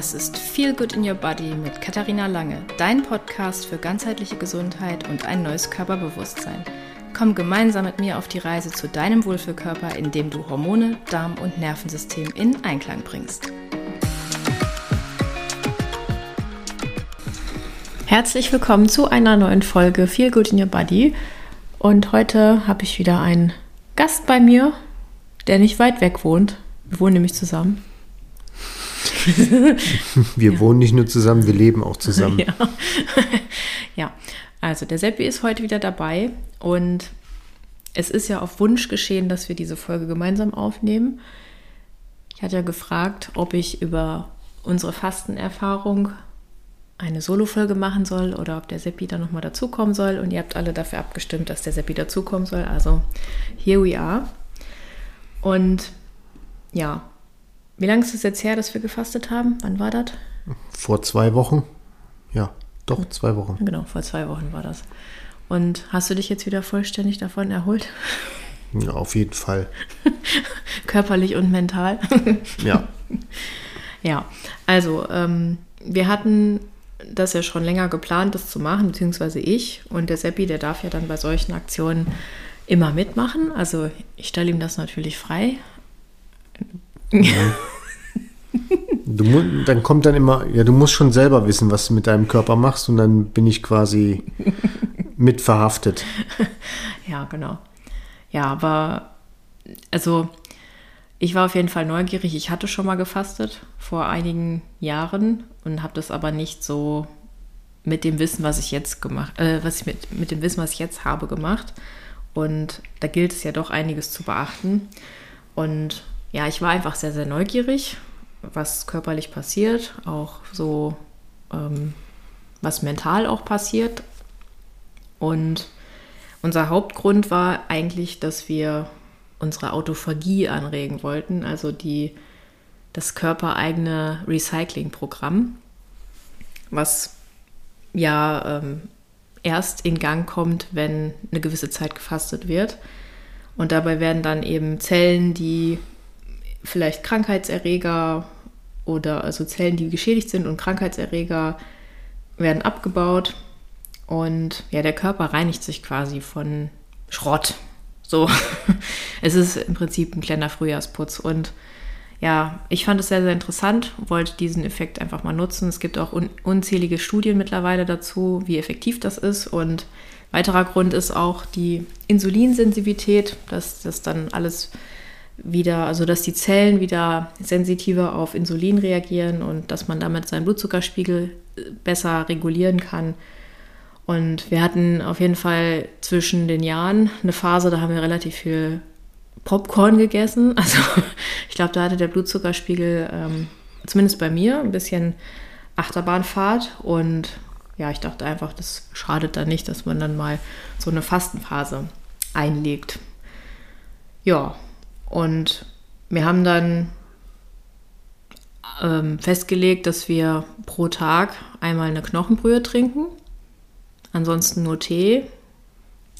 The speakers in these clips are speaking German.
Das ist Feel Good in Your Body mit Katharina Lange, dein Podcast für ganzheitliche Gesundheit und ein neues Körperbewusstsein. Komm gemeinsam mit mir auf die Reise zu deinem Wohlfühlkörper, indem du Hormone, Darm und Nervensystem in Einklang bringst. Herzlich willkommen zu einer neuen Folge Feel Good in Your Body. Und heute habe ich wieder einen Gast bei mir, der nicht weit weg wohnt. Wir wohnen nämlich zusammen. wir ja. wohnen nicht nur zusammen, wir leben auch zusammen. Ja. ja, also der Seppi ist heute wieder dabei und es ist ja auf Wunsch geschehen, dass wir diese Folge gemeinsam aufnehmen. Ich hatte ja gefragt, ob ich über unsere Fastenerfahrung eine Solo-Folge machen soll oder ob der Seppi da nochmal dazukommen soll. Und ihr habt alle dafür abgestimmt, dass der Seppi dazukommen soll. Also, here we are. Und ja, wie lange ist es jetzt her, dass wir gefastet haben? Wann war das? Vor zwei Wochen. Ja, doch, zwei Wochen. Genau, vor zwei Wochen war das. Und hast du dich jetzt wieder vollständig davon erholt? Ja, auf jeden Fall. Körperlich und mental. ja. Ja, also ähm, wir hatten das ja schon länger geplant, das zu machen, beziehungsweise ich. Und der Seppi, der darf ja dann bei solchen Aktionen immer mitmachen. Also ich stelle ihm das natürlich frei. Ja. Du, dann kommt dann immer, ja, du musst schon selber wissen, was du mit deinem Körper machst und dann bin ich quasi mit verhaftet. Ja, genau. Ja, aber also ich war auf jeden Fall neugierig. Ich hatte schon mal gefastet vor einigen Jahren und habe das aber nicht so mit dem Wissen, was ich jetzt gemacht, äh, was ich mit, mit dem Wissen, was ich jetzt habe, gemacht. Und da gilt es ja doch einiges zu beachten. Und ja, ich war einfach sehr, sehr neugierig, was körperlich passiert, auch so, ähm, was mental auch passiert. Und unser Hauptgrund war eigentlich, dass wir unsere Autophagie anregen wollten, also die, das körpereigene Recyclingprogramm, was ja ähm, erst in Gang kommt, wenn eine gewisse Zeit gefastet wird. Und dabei werden dann eben Zellen, die vielleicht Krankheitserreger oder also Zellen, die geschädigt sind und Krankheitserreger werden abgebaut und ja, der Körper reinigt sich quasi von Schrott. So, es ist im Prinzip ein kleiner Frühjahrsputz und ja, ich fand es sehr, sehr interessant, wollte diesen Effekt einfach mal nutzen. Es gibt auch un unzählige Studien mittlerweile dazu, wie effektiv das ist. Und weiterer Grund ist auch die Insulinsensitivität, dass das dann alles wieder, also dass die Zellen wieder sensitiver auf Insulin reagieren und dass man damit seinen Blutzuckerspiegel äh, besser regulieren kann. Und wir hatten auf jeden Fall zwischen den Jahren eine Phase, da haben wir relativ viel Popcorn gegessen. Also ich glaube, da hatte der Blutzuckerspiegel, ähm, zumindest bei mir, ein bisschen Achterbahnfahrt. Und ja, ich dachte einfach, das schadet da nicht, dass man dann mal so eine Fastenphase einlegt. Ja, und wir haben dann ähm, festgelegt, dass wir pro Tag einmal eine Knochenbrühe trinken, ansonsten nur Tee.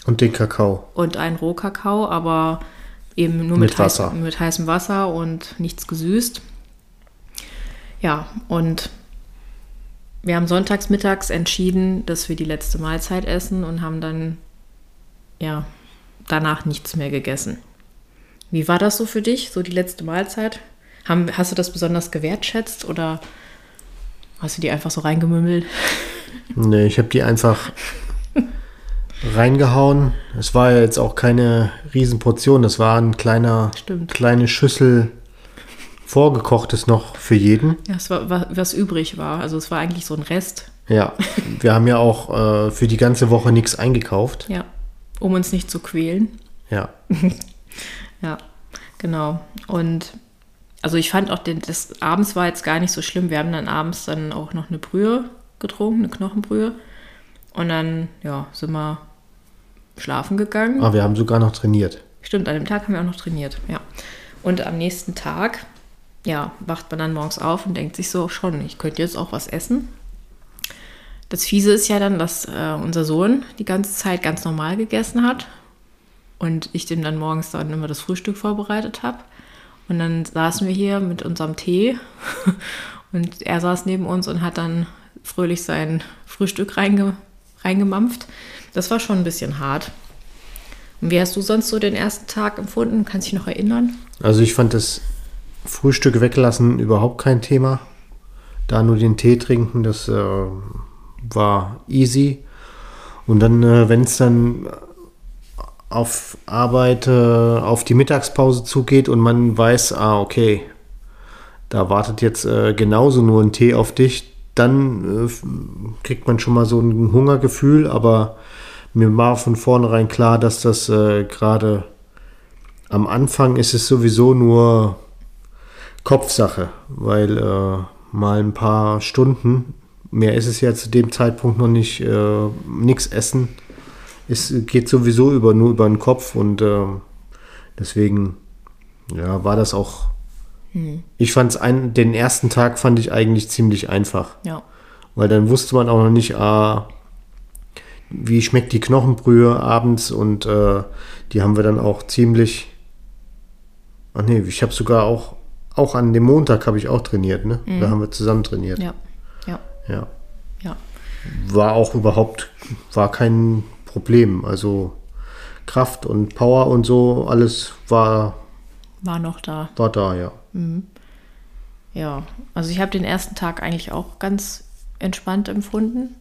Und den Kakao. Und einen Rohkakao, aber eben nur mit, mit, Wasser. Heiß, mit heißem Wasser und nichts gesüßt. Ja, und wir haben sonntags mittags entschieden, dass wir die letzte Mahlzeit essen und haben dann ja danach nichts mehr gegessen. Wie war das so für dich, so die letzte Mahlzeit? Haben, hast du das besonders gewertschätzt oder hast du die einfach so reingemümmelt? Nee, ich habe die einfach reingehauen. Es war ja jetzt auch keine Riesenportion, das war ein kleiner, Stimmt. kleine Schüssel vorgekochtes noch für jeden. Ja, es war, was übrig war. Also es war eigentlich so ein Rest. Ja, wir haben ja auch äh, für die ganze Woche nichts eingekauft. Ja, um uns nicht zu quälen. Ja. Ja, genau. Und also ich fand auch, den, das abends war jetzt gar nicht so schlimm. Wir haben dann abends dann auch noch eine Brühe getrunken, eine Knochenbrühe. Und dann, ja, sind wir schlafen gegangen. Ah, wir haben sogar noch trainiert. Stimmt, an dem Tag haben wir auch noch trainiert, ja. Und am nächsten Tag, ja, wacht man dann morgens auf und denkt sich so, schon, ich könnte jetzt auch was essen. Das Fiese ist ja dann, dass äh, unser Sohn die ganze Zeit ganz normal gegessen hat und ich dem dann morgens dann immer das Frühstück vorbereitet habe. Und dann saßen wir hier mit unserem Tee Und er saß neben uns und hat dann fröhlich sein Frühstück reinge reingemampft. Das war schon ein bisschen hart. Und wie hast du sonst so den ersten Tag empfunden? Kannst du dich noch erinnern? Also ich fand das Frühstück weglassen überhaupt kein Thema. Da nur den Tee trinken, das äh, war easy. Und dann, äh, wenn es dann auf Arbeit, äh, auf die Mittagspause zugeht und man weiß, ah, okay, da wartet jetzt äh, genauso nur ein Tee auf dich, dann äh, kriegt man schon mal so ein Hungergefühl, aber mir war von vornherein klar, dass das äh, gerade am Anfang ist es sowieso nur Kopfsache, weil äh, mal ein paar Stunden, mehr ist es ja zu dem Zeitpunkt noch nicht, äh, nichts essen. Es geht sowieso über, nur über den Kopf und äh, deswegen ja, war das auch. Hm. Ich fand es den ersten Tag fand ich eigentlich ziemlich einfach. Ja. Weil dann wusste man auch noch nicht, ah, wie schmeckt die Knochenbrühe abends und äh, die haben wir dann auch ziemlich. Ach nee, ich habe sogar auch, auch an dem Montag habe ich auch trainiert, ne? Mhm. Da haben wir zusammen trainiert. Ja. Ja. Ja. Ja. War auch überhaupt, war kein Problem. Also Kraft und Power und so, alles war. War noch da. War da, ja. Mhm. Ja, also ich habe den ersten Tag eigentlich auch ganz entspannt empfunden.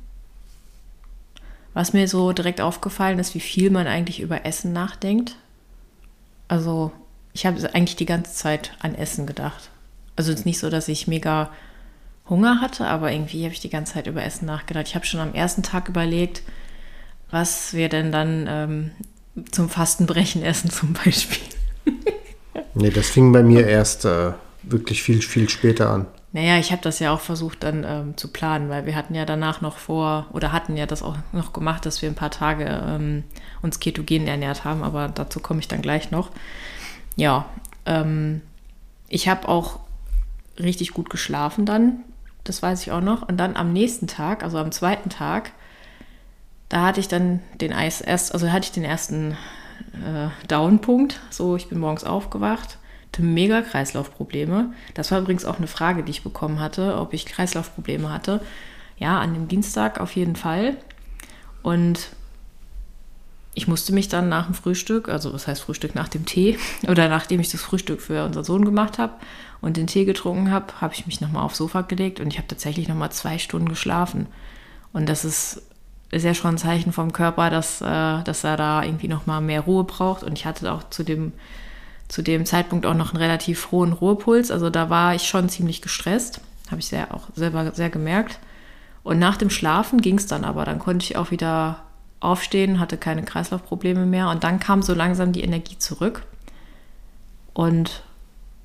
Was mir so direkt aufgefallen ist, wie viel man eigentlich über Essen nachdenkt. Also ich habe eigentlich die ganze Zeit an Essen gedacht. Also es ist nicht so, dass ich mega Hunger hatte, aber irgendwie habe ich die ganze Zeit über Essen nachgedacht. Ich habe schon am ersten Tag überlegt, was wir denn dann ähm, zum Fastenbrechen essen zum Beispiel. nee, das fing bei mir erst äh, wirklich viel, viel später an. Naja, ich habe das ja auch versucht dann ähm, zu planen, weil wir hatten ja danach noch vor, oder hatten ja das auch noch gemacht, dass wir ein paar Tage ähm, uns ketogen ernährt haben, aber dazu komme ich dann gleich noch. Ja, ähm, ich habe auch richtig gut geschlafen dann, das weiß ich auch noch. Und dann am nächsten Tag, also am zweiten Tag, da hatte ich dann den Eis erst, also hatte ich den ersten äh, Downpunkt. So, ich bin morgens aufgewacht hatte mega Kreislaufprobleme. Das war übrigens auch eine Frage, die ich bekommen hatte, ob ich Kreislaufprobleme hatte. Ja, an dem Dienstag auf jeden Fall. Und ich musste mich dann nach dem Frühstück, also was heißt Frühstück nach dem Tee, oder nachdem ich das Frühstück für unseren Sohn gemacht habe und den Tee getrunken habe, habe ich mich nochmal aufs Sofa gelegt und ich habe tatsächlich nochmal zwei Stunden geschlafen. Und das ist, ist ja schon ein Zeichen vom Körper, dass, äh, dass er da irgendwie nochmal mehr Ruhe braucht. Und ich hatte auch zu dem zu dem Zeitpunkt auch noch einen relativ hohen Ruhepuls. Also da war ich schon ziemlich gestresst. Habe ich sehr, auch selber sehr gemerkt. Und nach dem Schlafen ging es dann aber. Dann konnte ich auch wieder aufstehen, hatte keine Kreislaufprobleme mehr. Und dann kam so langsam die Energie zurück. Und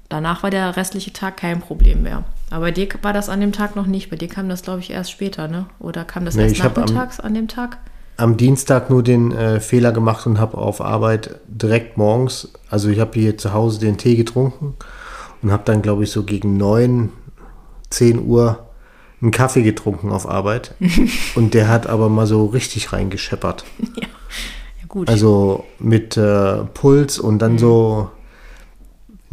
danach war der restliche Tag kein Problem mehr. Aber bei dir war das an dem Tag noch nicht. Bei dir kam das, glaube ich, erst später, ne? Oder kam das nee, erst nachmittags an dem Tag? am Dienstag nur den äh, Fehler gemacht und habe auf Arbeit direkt morgens, also ich habe hier zu Hause den Tee getrunken und habe dann, glaube ich, so gegen 9, 10 Uhr einen Kaffee getrunken auf Arbeit. und der hat aber mal so richtig reingescheppert. Ja, ja gut. Also mit äh, Puls und dann mhm. so,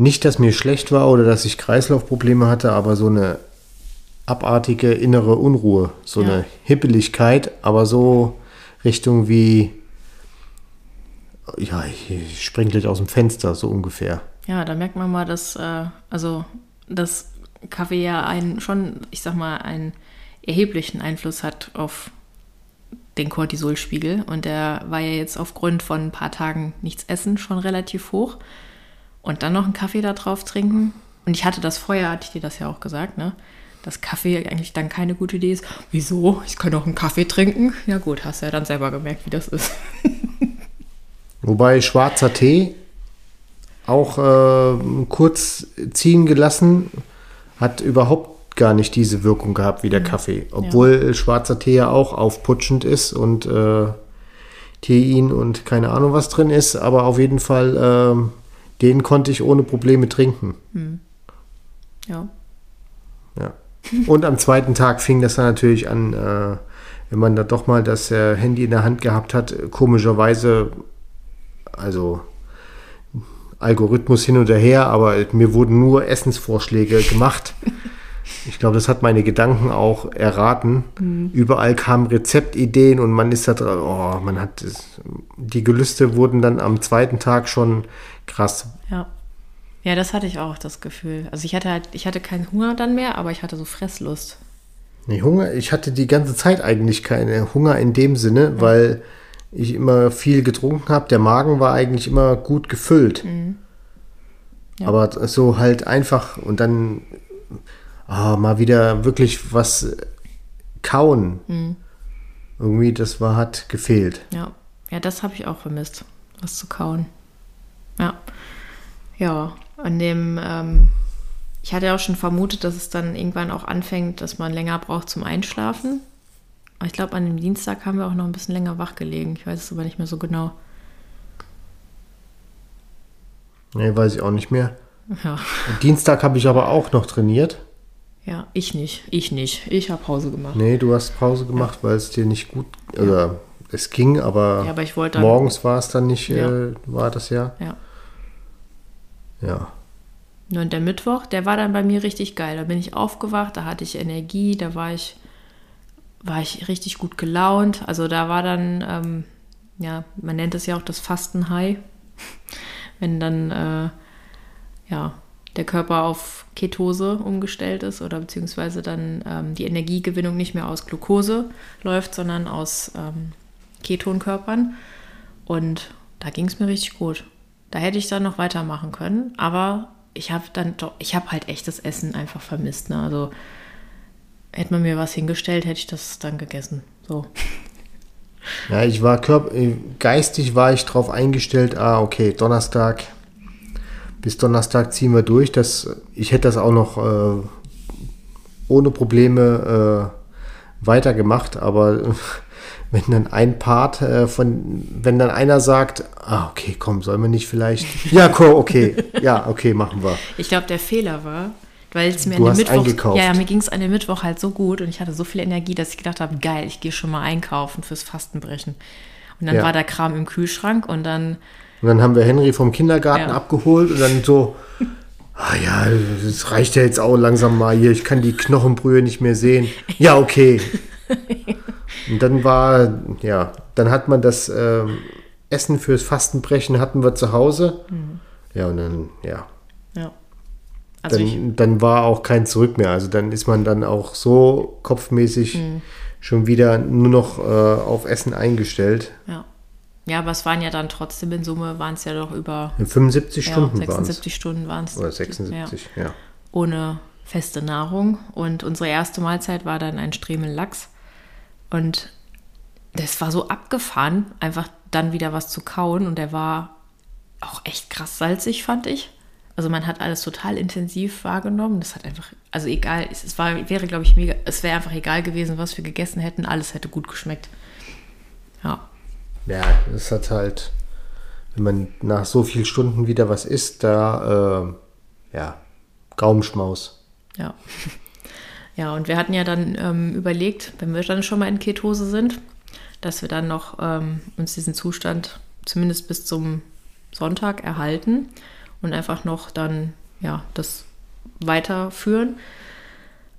nicht, dass mir schlecht war oder dass ich Kreislaufprobleme hatte, aber so eine abartige innere Unruhe, so ja. eine Hippeligkeit, aber so Richtung wie, ja, ich spring gleich aus dem Fenster, so ungefähr. Ja, da merkt man mal, dass, äh, also, dass Kaffee ja einen schon, ich sag mal, einen erheblichen Einfluss hat auf den Cortisolspiegel. Und der war ja jetzt aufgrund von ein paar Tagen nichts essen schon relativ hoch. Und dann noch einen Kaffee da drauf trinken. Und ich hatte das vorher, hatte ich dir das ja auch gesagt, ne? dass Kaffee eigentlich dann keine gute Idee ist. Wieso? Ich kann auch einen Kaffee trinken. Ja gut, hast ja dann selber gemerkt, wie das ist. Wobei schwarzer Tee auch äh, kurz ziehen gelassen, hat überhaupt gar nicht diese Wirkung gehabt wie der mhm. Kaffee. Obwohl ja. schwarzer Tee ja auch aufputschend ist und äh, Tein und keine Ahnung was drin ist, aber auf jeden Fall, äh, den konnte ich ohne Probleme trinken. Mhm. Ja. Ja. Und am zweiten Tag fing das dann natürlich an, äh, wenn man da doch mal das äh, Handy in der Hand gehabt hat, komischerweise, also Algorithmus hin und her, aber mir wurden nur Essensvorschläge gemacht. Ich glaube, das hat meine Gedanken auch erraten. Mhm. Überall kamen Rezeptideen und man ist da dran, oh, man hat das, die Gelüste wurden dann am zweiten Tag schon krass. Ja. Ja, das hatte ich auch, das Gefühl. Also ich hatte halt, ich hatte keinen Hunger dann mehr, aber ich hatte so Fresslust. Nee, Hunger, ich hatte die ganze Zeit eigentlich keinen Hunger in dem Sinne, weil ich immer viel getrunken habe. Der Magen war eigentlich immer gut gefüllt. Mhm. Ja. Aber so halt einfach und dann ah, mal wieder wirklich was kauen. Mhm. Irgendwie, das war, hat gefehlt. Ja. Ja, das habe ich auch vermisst, was zu kauen. Ja. Ja, an dem, ähm, ich hatte ja auch schon vermutet, dass es dann irgendwann auch anfängt, dass man länger braucht zum Einschlafen. Aber ich glaube, an dem Dienstag haben wir auch noch ein bisschen länger wach gelegen. Ich weiß es aber nicht mehr so genau. Nee, weiß ich auch nicht mehr. Ja, Dienstag habe ich aber auch noch trainiert. Ja ich nicht. Ich nicht. Ich habe Pause gemacht. Nee, du hast Pause gemacht, weil es dir nicht gut, oder es ging, aber, Ja, aber ich wollte dann- morgens war es dann nicht, Ja. äh, war das ja. Ja. Ja. Und der Mittwoch, der war dann bei mir richtig geil. Da bin ich aufgewacht, da hatte ich Energie, da war ich, war ich richtig gut gelaunt. Also da war dann, ähm, ja, man nennt es ja auch das Fasten-High. Wenn dann, äh, ja, der Körper auf Ketose umgestellt ist oder beziehungsweise dann ähm, die Energiegewinnung nicht mehr aus Glucose läuft, sondern aus ähm, Ketonkörpern. Und da ging es mir richtig gut. Da hätte ich dann noch weitermachen können, aber ich habe dann doch, ich habe halt echtes Essen einfach vermisst. Ne? Also hätte man mir was hingestellt, hätte ich das dann gegessen. So. Ja, ich war äh, geistig war ich drauf eingestellt, ah, okay, Donnerstag, bis Donnerstag ziehen wir durch. Das, ich hätte das auch noch äh, ohne Probleme äh, weitergemacht, aber wenn dann ein Part äh, von, wenn dann einer sagt, ah, okay, komm, sollen wir nicht vielleicht, ja, komm, okay, ja, okay, machen wir. Ich glaube, der Fehler war, weil es mir Du an dem Mittwoch, eingekauft. ja, ja, mir ging es an dem Mittwoch halt so gut und ich hatte so viel Energie, dass ich gedacht habe, geil, ich gehe schon mal einkaufen fürs Fastenbrechen. Und dann Ja. war der Kram im Kühlschrank und dann, Und dann haben wir Henry vom Kindergarten Ja. abgeholt und dann so, ah ja, das reicht ja jetzt auch langsam mal hier, ich kann die Knochenbrühe nicht mehr sehen. Ja, okay. Und dann war, ja, dann hat man das ähm, Essen fürs Fastenbrechen hatten wir zu Hause. Ja, und dann, ja, ja. Also ich, dann, dann war auch kein Zurück mehr. Also dann ist man dann auch so kopfmäßig Mhm. schon wieder nur noch äh, auf Essen eingestellt. ja. Ja, aber es waren ja dann trotzdem in Summe, waren es ja doch über 75 ja, Stunden waren es. 76 Stunden waren es. Oder 76, ja. ohne feste Nahrung. Und unsere erste Mahlzeit war dann ein Stremel Lachs. Und das war so abgefahren, einfach dann wieder was zu kauen. Und der war auch echt krass salzig, fand ich. Also man hat alles total intensiv wahrgenommen. Das hat einfach, also egal, es, es war, wäre, glaube ich, mega, es wäre einfach egal gewesen, was wir gegessen hätten. Alles hätte gut geschmeckt. Ja, Ja, es hat halt, wenn man nach so vielen Stunden wieder was isst, da, äh, ja, Gaumenschmaus. Ja. Ja, und wir hatten ja dann ähm, überlegt, wenn wir dann schon mal in Ketose sind, dass wir dann noch ähm, uns diesen Zustand zumindest bis zum Sonntag erhalten und einfach noch dann ja das weiterführen.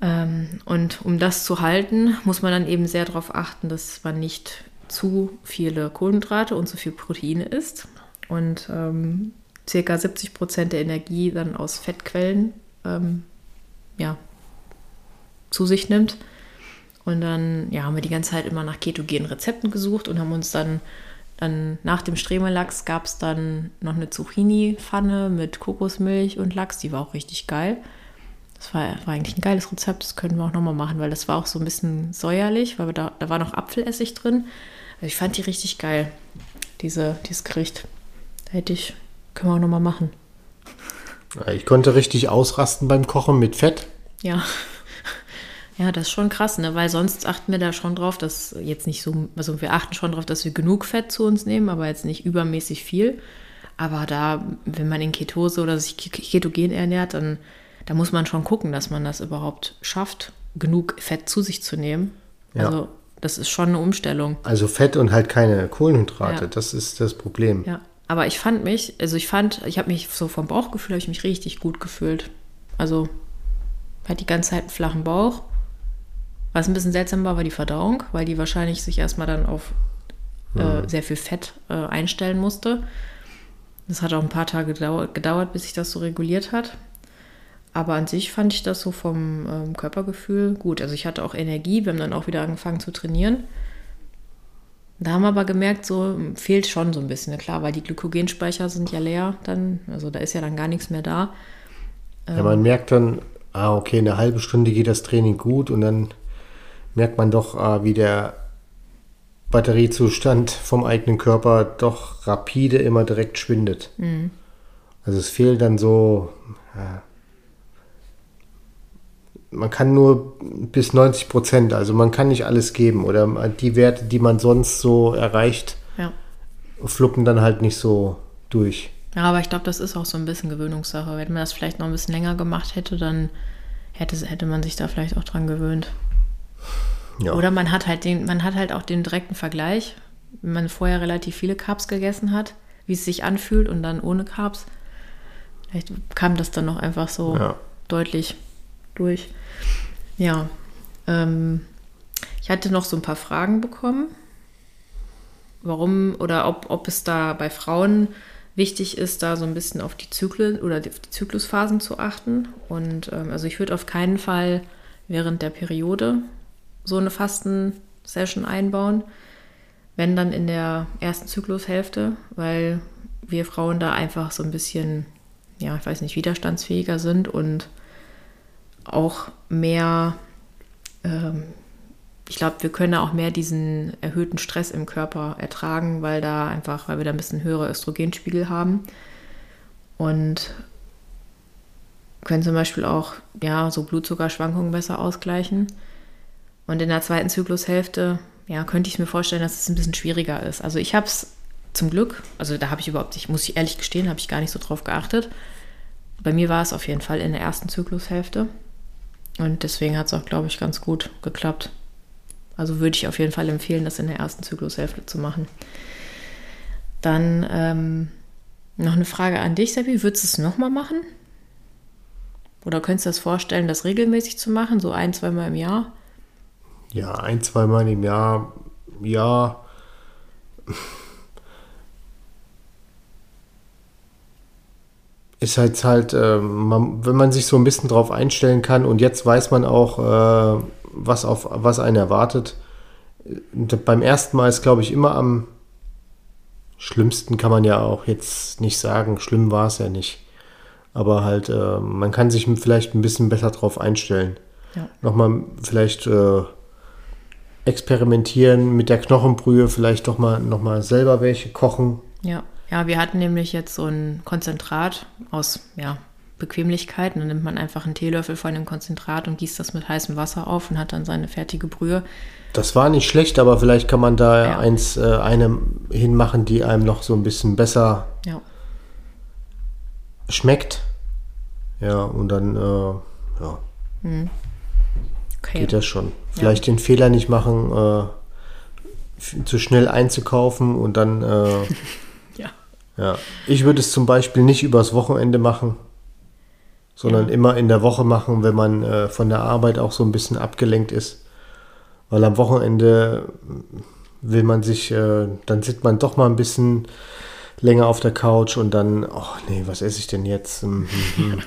Ähm, und um das zu halten, muss man dann eben sehr darauf achten, dass man nicht zu viele Kohlenhydrate und zu viel Proteine isst und ähm, circa 70 Prozent der Energie dann aus Fettquellen ähm, ja, zu sich nimmt. Und dann ja, haben wir die ganze Zeit immer nach ketogenen Rezepten gesucht und haben uns dann, dann nach dem Stremelachs gab es dann noch eine Zucchini-Pfanne mit Kokosmilch und Lachs, die war auch richtig geil. Das war, war eigentlich ein geiles Rezept, das können wir auch nochmal machen, weil das war auch so ein bisschen säuerlich, weil da, da war noch Apfelessig drin. Ich fand die richtig geil, diese, dieses Gericht. Da hätte ich, können wir auch nochmal machen. Ich konnte richtig ausrasten beim Kochen mit Fett. Ja. Ja, das ist schon krass, ne? Weil sonst achten wir da schon drauf, dass jetzt nicht so, also wir achten schon drauf, dass wir genug Fett zu uns nehmen, aber jetzt nicht übermäßig viel. Aber da, wenn man in Ketose oder sich ketogen ernährt, dann da muss man schon gucken, dass man das überhaupt schafft, genug Fett zu sich zu nehmen. Ja. Also das ist schon eine Umstellung. Also Fett und halt keine Kohlenhydrate. Ja. Das ist das Problem. Ja, aber ich fand mich, also ich fand, ich habe mich so vom Bauchgefühl, habe ich mich richtig gut gefühlt. Also hatte die ganze Zeit einen flachen Bauch. Was ein bisschen seltsam war, war die Verdauung, weil die wahrscheinlich sich erstmal dann auf äh, sehr viel Fett äh, einstellen musste. Das hat auch ein paar Tage gedauert, gedauert, bis sich das so reguliert hat. Aber an sich fand ich das so vom ähm, Körpergefühl gut. Also ich hatte auch Energie, wir haben dann auch wieder angefangen zu trainieren. Da haben wir aber gemerkt, so fehlt schon so ein bisschen, klar, weil die Glykogenspeicher sind ja leer dann, also da ist ja dann gar nichts mehr da. Ja, man merkt dann, ah, okay, eine halbe Stunde geht das Training gut und dann merkt man doch, ah, wie der Batteriezustand vom eigenen Körper doch rapide immer direkt schwindet. Mhm. Also es fehlt dann so, ja, man kann nur bis 90 Prozent, also man kann nicht alles geben oder die Werte, die man sonst so erreicht, Ja. fluppen dann halt nicht so durch. Ja, aber ich glaube, das ist auch so ein bisschen Gewöhnungssache. Wenn man das vielleicht noch ein bisschen länger gemacht hätte, dann hätte, hätte man sich da vielleicht auch dran gewöhnt. Ja. Oder man hat halt den, man hat halt auch den direkten Vergleich, wenn man vorher relativ viele Carbs gegessen hat, wie es sich anfühlt und dann ohne Carbs. Vielleicht kam das dann noch einfach so Ja. deutlich durch. Ja. Ähm, ich hatte noch so ein paar Fragen bekommen. Warum oder ob, ob es da bei Frauen wichtig ist, da so ein bisschen auf die Zyklen oder die, Zyklusphasen zu achten. Und ähm, also ich würde auf keinen Fall während der Periode so eine Fasten-Session einbauen. Wenn dann in der ersten Zyklushälfte, weil wir Frauen da einfach so ein bisschen, ja, ich weiß nicht, widerstandsfähiger sind und auch mehr, ähm, ich glaube, wir können auch mehr diesen erhöhten Stress im Körper ertragen, weil da einfach, weil wir da ein bisschen höhere Östrogenspiegel haben. Und können zum Beispiel auch, ja, so Blutzuckerschwankungen besser ausgleichen. Und in der zweiten Zyklushälfte, ja, könnte ich mir vorstellen, dass es ein bisschen schwieriger ist. Also ich habe es zum Glück, also da habe ich überhaupt nicht, muss ich ehrlich gestehen, habe ich gar nicht so drauf geachtet. Bei mir war es auf jeden Fall in der ersten Zyklushälfte. Und deswegen hat es auch, glaube ich, ganz gut geklappt. Also würde ich auf jeden Fall empfehlen, das in der ersten Zyklushälfte zu machen. Dann ähm, noch eine Frage an dich, Seppi. Würdest du es nochmal machen? Oder könntest du das vorstellen, das regelmäßig zu machen, so ein, zweimal im Jahr? Ja, ein, zweimal im Jahr, ja. Ist halt halt, äh, man, wenn man sich so ein bisschen drauf einstellen kann und jetzt weiß man auch, äh, was auf was einen erwartet. Und beim ersten Mal ist, glaube ich, immer am schlimmsten kann man ja auch jetzt nicht sagen. Schlimm war es ja nicht. Aber halt, äh, man kann sich vielleicht ein bisschen besser drauf einstellen. Ja. Nochmal vielleicht äh, experimentieren mit der Knochenbrühe, vielleicht doch mal noch mal selber welche kochen. Ja. Ja, wir hatten nämlich jetzt so ein Konzentrat aus ja, Bequemlichkeit. Und dann nimmt man einfach einen Teelöffel von dem Konzentrat und gießt das mit heißem Wasser auf und hat dann seine fertige Brühe. Das war nicht schlecht, aber vielleicht kann man da Ja. eins, äh, eine hinmachen, die einem noch so ein bisschen besser Ja. schmeckt. Ja, und dann äh, ja, Okay. geht das schon. Vielleicht den Fehler nicht machen, äh, zu schnell einzukaufen und dann, äh, Ja. Ich würde es zum Beispiel nicht übers Wochenende machen, sondern Ja. immer in der Woche machen, wenn man äh, von der Arbeit auch so ein bisschen abgelenkt ist. Weil am Wochenende will man sich, äh, dann sitzt man doch mal ein bisschen länger auf der Couch und dann, oh nee, was esse ich denn jetzt? Hm, hm, hm.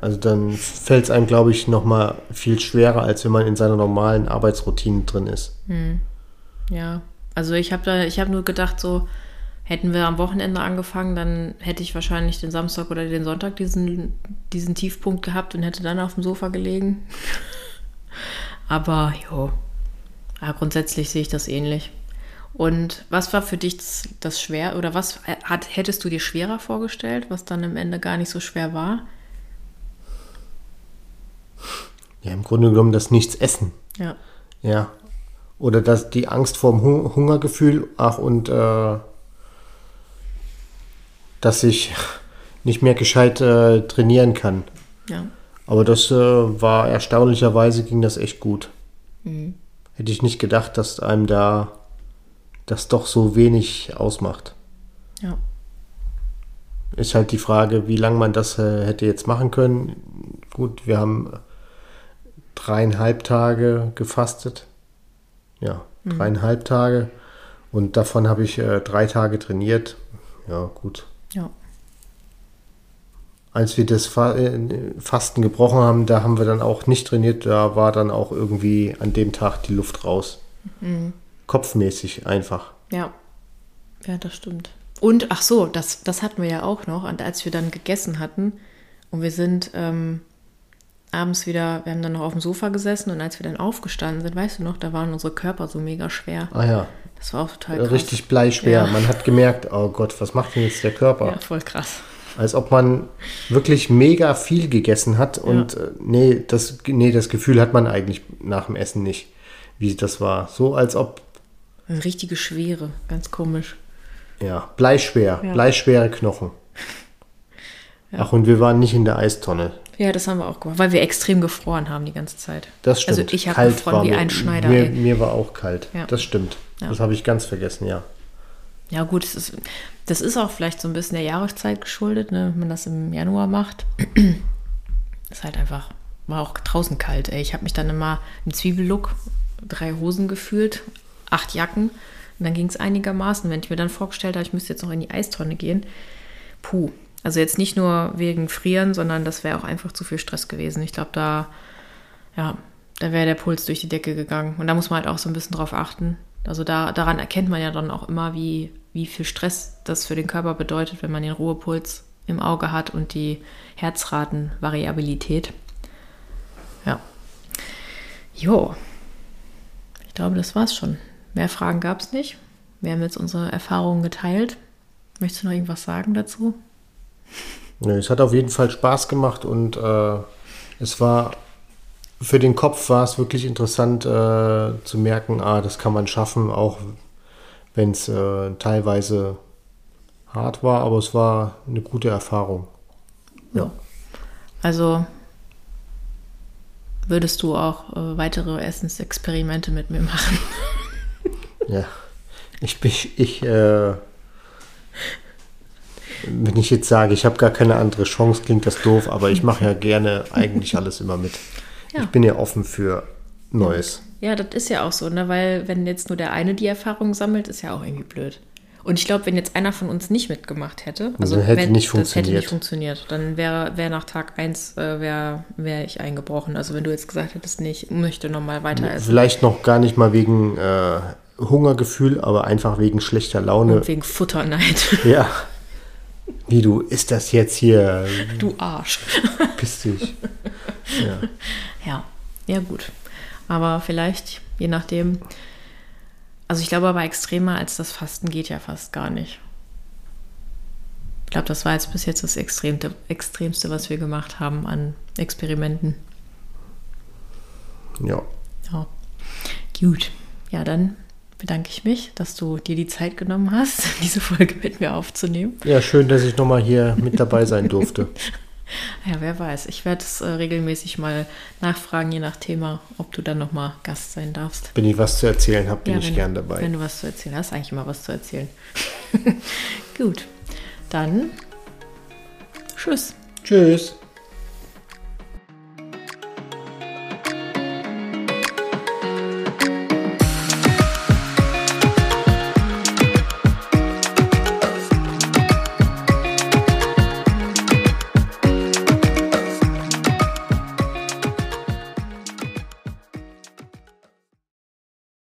Also dann fällt es einem, glaube ich, noch mal viel schwerer, als wenn man in seiner normalen Arbeitsroutine drin ist. Ja, also ich habe da, ich habe nur gedacht, so hätten wir am Wochenende angefangen, dann hätte ich wahrscheinlich den Samstag oder den Sonntag diesen, diesen Tiefpunkt gehabt und hätte dann auf dem Sofa gelegen. Aber jo, ja, grundsätzlich sehe ich das ähnlich. Und was war für dich das, das schwer oder was hat, hättest du dir schwerer vorgestellt, was dann am Ende gar nicht so schwer war? Ja, im Grunde genommen das Nichts-Essen. Ja, Ja. Oder das, die Angst vor dem Hu- Hungergefühl, ach, und äh, dass ich nicht mehr gescheit äh, trainieren kann. ja, Aber das äh, war erstaunlicherweise ging das echt gut. Hätte ich nicht gedacht, dass einem da das doch so wenig ausmacht. ja, Ist halt die Frage, wie lange man das äh, hätte jetzt machen können. Gut, wir haben dreieinhalb Tage gefastet. Ja, dreieinhalb Tage. Und davon habe ich äh, drei Tage trainiert. Ja, gut. Ja. Als wir das äh, Fasten gebrochen haben, da haben wir dann auch nicht trainiert. Da war dann auch irgendwie an dem Tag die Luft raus. Kopfmäßig einfach. Ja. Ja, das stimmt. Und, ach so, das, das hatten wir ja auch noch. Und als wir dann gegessen hatten und wir sind ähm, abends wieder, wir haben dann noch auf dem Sofa gesessen und als wir dann aufgestanden sind, weißt du noch, da waren unsere Körper so mega schwer. Ah ja, Das war auch total krass. richtig bleischwer. Ja. Man hat gemerkt, oh Gott, was macht denn jetzt der Körper? Ja, voll krass. Als ob man wirklich mega viel gegessen hat und äh, nee, das, nee, das Gefühl hat man eigentlich nach dem Essen nicht, wie das war. So als ob, Eine richtige Schwere, ganz komisch. ja, bleischwer, Ja. bleischwere Knochen. Ach, und wir waren nicht in der Eistonne. Ja, das haben wir auch gemacht, weil wir extrem gefroren haben die ganze Zeit. Das stimmt. Also ich habe gefroren wie ein Schneider. Mir, mir war auch kalt. Ja. Das stimmt. Ja. Das habe ich ganz vergessen, ja. Ja, gut, es ist, das ist auch vielleicht so ein bisschen der Jahreszeit geschuldet, ne, wenn man das im Januar macht. ist halt einfach, war auch draußen kalt, ey. Ich habe mich dann immer im Zwiebellook, drei Hosen gefühlt, acht Jacken. Und dann ging es einigermaßen. Wenn ich mir dann vorgestellt habe, ich müsste jetzt noch in die Eistonne gehen, puh. Also jetzt nicht nur wegen Frieren, sondern das wäre auch einfach zu viel Stress gewesen. Ich glaube, da, ja, da wäre der Puls durch die Decke gegangen. Und da muss man halt auch so ein bisschen drauf achten. Also da, daran erkennt man ja dann auch immer, wie, wie viel Stress das für den Körper bedeutet, wenn man den Ruhepuls im Auge hat und die Herzratenvariabilität. Ja. Jo. Ich glaube, das war's schon. Mehr Fragen gab es nicht. Wir haben jetzt unsere Erfahrungen geteilt. Möchtest du noch irgendwas sagen dazu? Nö, es hat auf jeden Fall Spaß gemacht und äh, es war für den Kopf war es wirklich interessant äh, zu merken, ah, das kann man schaffen, auch wenn es äh, teilweise hart war, aber es war eine gute Erfahrung. Ja. Also würdest du auch äh, weitere Essensexperimente mit mir machen? Ja, ich bin, ich, äh, wenn ich jetzt sage, ich habe gar keine andere Chance, klingt das doof, aber ich mache ja gerne eigentlich alles immer mit. Ja. Ich bin ja offen für Neues. Ja, das ist ja auch so, ne? Weil wenn jetzt nur der eine die Erfahrung sammelt, ist ja auch irgendwie blöd. Und ich glaube, wenn jetzt einer von uns nicht mitgemacht hätte, also Dann hätte wenn, nicht das hätte funktioniert. nicht funktioniert, dann wäre wär nach Tag 1 äh, wäre wär ich eingebrochen. Also wenn du jetzt gesagt hättest, nee, ich möchte nochmal weiter essen. Vielleicht noch gar nicht mal wegen äh, Hungergefühl, aber einfach wegen schlechter Laune. Und wegen Futterneid. Ja. Wie du, ist das jetzt hier? du Arsch. Piss dich. Ja. Ja, ja gut. Aber vielleicht, je nachdem. Also ich glaube aber extremer als das Fasten geht ja fast gar nicht. Ich glaube, das war jetzt bis jetzt das Extremste, Extremste, was wir gemacht haben an Experimenten. ja. Ja. Gut. Ja, dann bedanke ich mich, dass du dir die Zeit genommen hast, diese Folge mit mir aufzunehmen. Ja, schön, dass ich nochmal hier mit dabei sein durfte. Ja, wer weiß. Ich werde es äh, regelmäßig mal nachfragen, je nach Thema, ob du dann nochmal Gast sein darfst. Wenn ich was zu erzählen habe, bin Ja, ich wenn, gern dabei. Wenn du was zu erzählen hast, eigentlich immer was zu erzählen. Gut, dann tschüss. Tschüss.